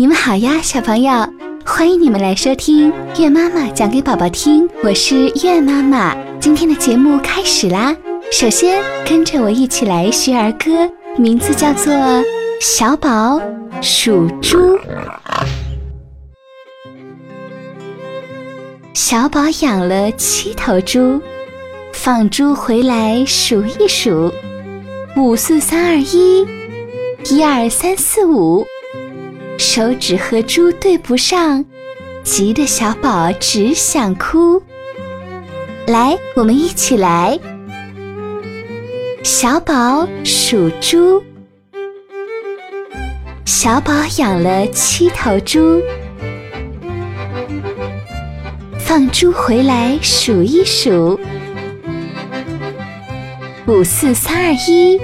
你们好呀，小朋友，欢迎你们来收听月妈妈讲给宝宝听。我是月妈妈，今天的节目开始啦。首先跟着我一起来学儿歌，名字叫做《小宝属猪》。小宝养了七头猪，放猪回来数一数，五四三二一，一二三四五。手指和猪对不上，急得小宝只想哭。来，我们一起来。小宝属猪，小宝养了七头猪，放猪回来数一数，五四三二一，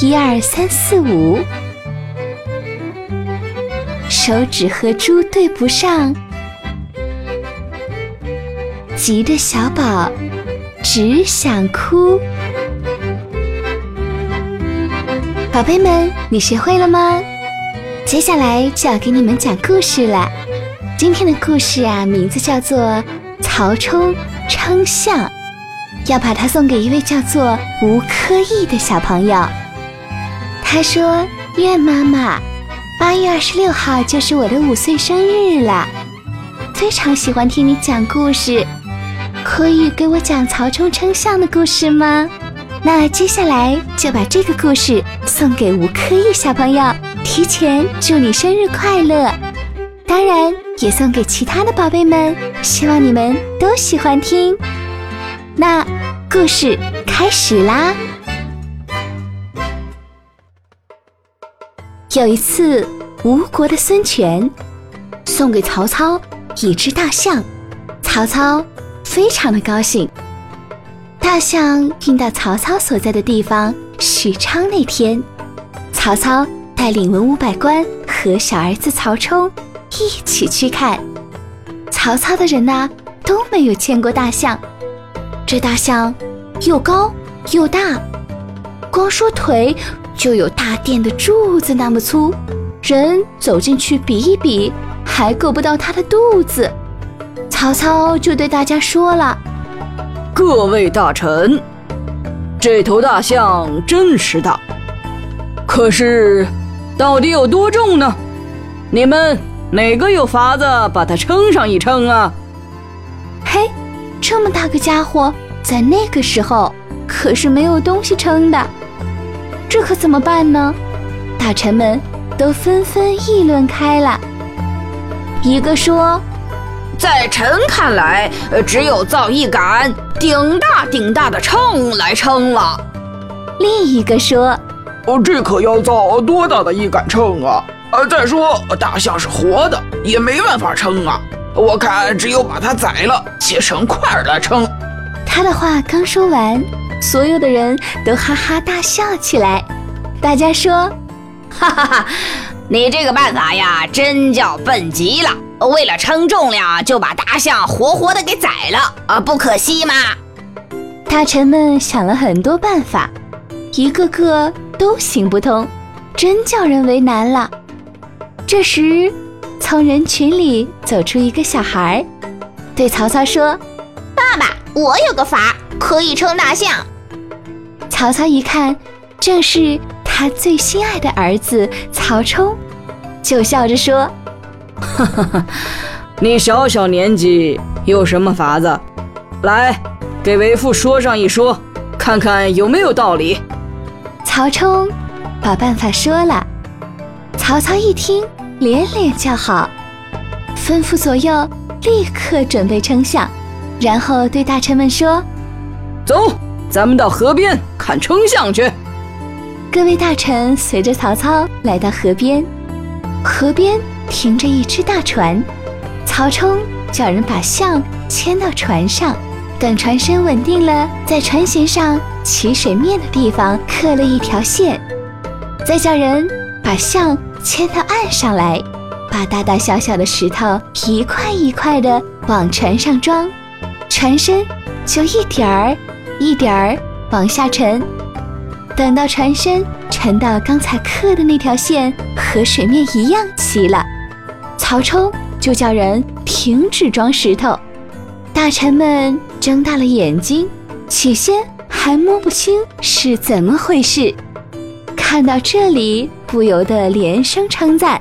一二三四五。手指和猪对不上，急得小宝只想哭。宝贝们，你学会了吗？接下来就要给你们讲故事了。今天的故事啊，名字叫做《曹冲称象》，要把它送给一位叫做吴科义的小朋友。他说：“愿妈妈。”八月二十六号就是我的五岁生日了，非常喜欢听你讲故事，可以给我讲曹冲称象的故事吗？那接下来就把这个故事送给吴科义小朋友，提前祝你生日快乐！当然也送给其他的宝贝们，希望你们都喜欢听。那故事开始啦！有一次，吴国的孙权送给曹操一只大象，曹操非常的高兴。大象运到曹操所在的地方许昌那天，曹操带领文武百官和小儿子曹冲一起去看。曹操的人呐都没有见过大象，这大象又高又大，光说腿。就有大殿的柱子那么粗，人走进去比一比，还够不到他的肚子。曹操就对大家说了：“各位大臣，这头大象真是大，可是到底有多重呢？你们哪个有法子把它称上一称啊？”嘿，这么大个家伙，在那个时候可是没有东西称的。这可怎么办呢？大臣们都纷纷议论开了。一个说：“在臣看来，只有造一杆顶大顶大的秤来称了。”另一个说：“哦，这可要造多大的一杆秤啊？呃，再说大象是活的，也没办法称啊。我看只有把它宰了，切成块儿来称。”他的话刚说完。所有的人都哈哈大笑起来，大家说：“哈哈哈，你这个办法呀，真叫笨极了！为了称重量，就把大象活活的给宰了啊，不可惜吗？”大臣们想了很多办法，一个个都行不通，真叫人为难了。这时，从人群里走出一个小孩，对曹操说：“爸爸，我有个法。”可以称大象。曹操一看，正是他最心爱的儿子曹冲，就笑着说：“哈哈哈，你小小年纪有什么法子？来，给为父说上一说，看看有没有道理。”曹冲把办法说了。曹操一听，连连叫好，吩咐左右立刻准备称象，然后对大臣们说。走，咱们到河边看称象去。各位大臣随着曹操来到河边，河边停着一只大船。曹冲叫人把象牵到船上，等船身稳定了，在船舷上起水面的地方刻了一条线，再叫人把象牵到岸上来，把大大小小的石头一块一块的往船上装，船身就一点儿。一点儿往下沉，等到船身沉到刚才刻的那条线和水面一样齐了。曹冲就叫人停止装石头。大臣们睁大了眼睛，起先还摸不清是怎么回事。看到这里，不由得连声称赞：“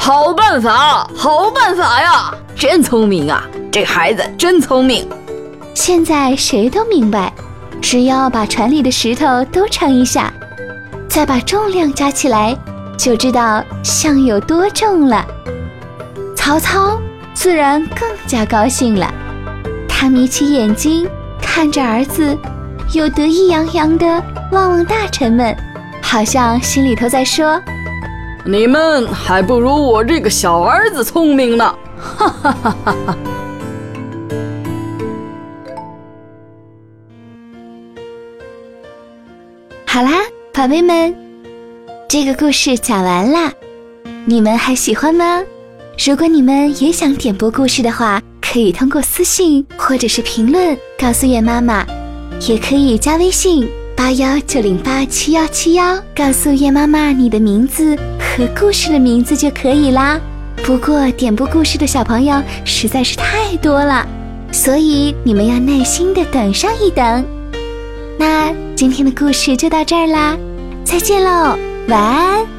好办法，好办法呀！真聪明啊，这孩子真聪明。”现在谁都明白，只要把船里的石头都称一下，再把重量加起来，就知道象有多重了。曹操自然更加高兴了，他眯起眼睛看着儿子，又得意洋洋地望望大臣们，好像心里头在说：“你们还不如我这个小儿子聪明呢！”哈哈哈哈哈。好啦，宝贝们，这个故事讲完啦，你们还喜欢吗？如果你们也想点播故事的话，可以通过私信或者是评论告诉月妈妈，也可以加微信八幺九零八七幺七幺，告诉月妈妈你的名字和故事的名字就可以啦。不过点播故事的小朋友实在是太多了，所以你们要耐心的等上一等。那今天的故事就到这儿啦，再见喽，晚安。